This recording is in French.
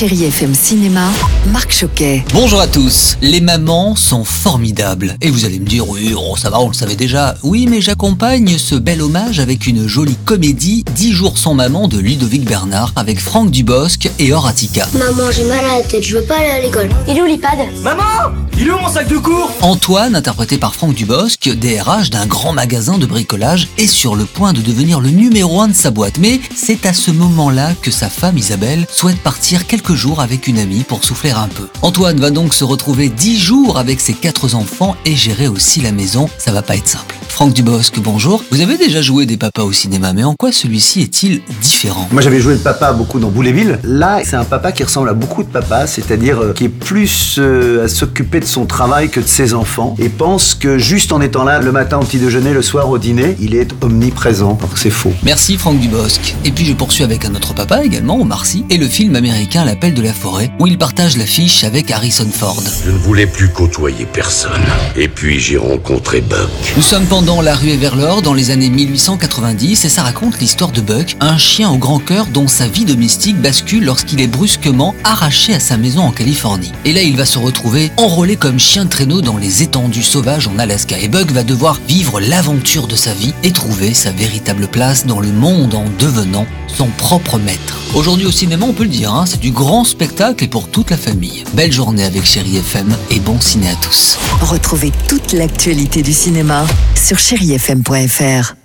Chérie FM Cinéma, Marc Choquet. Bonjour à tous. Les mamans sont formidables. Et vous allez me dire, oui, oh, ça va, on le savait déjà. Oui, mais j'accompagne ce bel hommage avec une jolie comédie 10 jours sans maman de Ludovic Bernard avec Franck Dubosc et Horatica. Maman, j'ai mal à la tête, je veux pas aller à l'école. Il est où l'iPad Maman Il est mon sac de cours? Antoine, interprété par Franck Dubosc, DRH d'un grand magasin de bricolage, est sur le point de devenir le numéro un de sa boîte. Mais c'est à ce moment-là que sa femme Isabelle souhaite partir quelques jours avec une amie pour souffler un peu. Antoine va donc se retrouver 10 jours avec ses quatre enfants et gérer aussi la maison. Ça va pas être simple. Franck Dubosc, bonjour. Vous avez déjà joué des papas au cinéma, mais en quoi celui-ci est-il différent? Moi j'avais joué le papa beaucoup dans Boule-et-Ville. Là, c'est un papa qui ressemble à beaucoup de papas, c'est-à-dire euh, qui est plus euh, à s'occuper de son travail que de ses enfants et pense que juste en étant là le matin au petit déjeuner, le soir au dîner, il est omniprésent. Alors que c'est faux. Merci Franck Dubosc. Et puis je poursuis avec un autre papa également, Omar Sy, et le film américain L'appel de la forêt, où il partage l'affiche avec Harrison Ford. Je ne voulais plus côtoyer personne. Et puis j'ai rencontré Buck. Nous sommes pendant la ruée vers l'or dans les années 1890 et ça raconte l'histoire de Buck, un chien au grand cœur dont sa vie domestique bascule lorsqu'il est brusquement arraché à sa maison en Californie. Et là, il va se retrouver enrôlé comme chien de traîneau dans les étendues sauvages en Alaska. Et Buck va devoir vivre l'aventure de sa vie et trouver sa véritable place dans le monde en devenant son propre maître. Aujourd'hui au cinéma, on peut le dire, hein, c'est du grand spectacle et pour toute la famille. Belle journée avec Chéri FM et bon ciné à tous. Retrouvez toute l'actualité du cinéma sur chérifm.fr.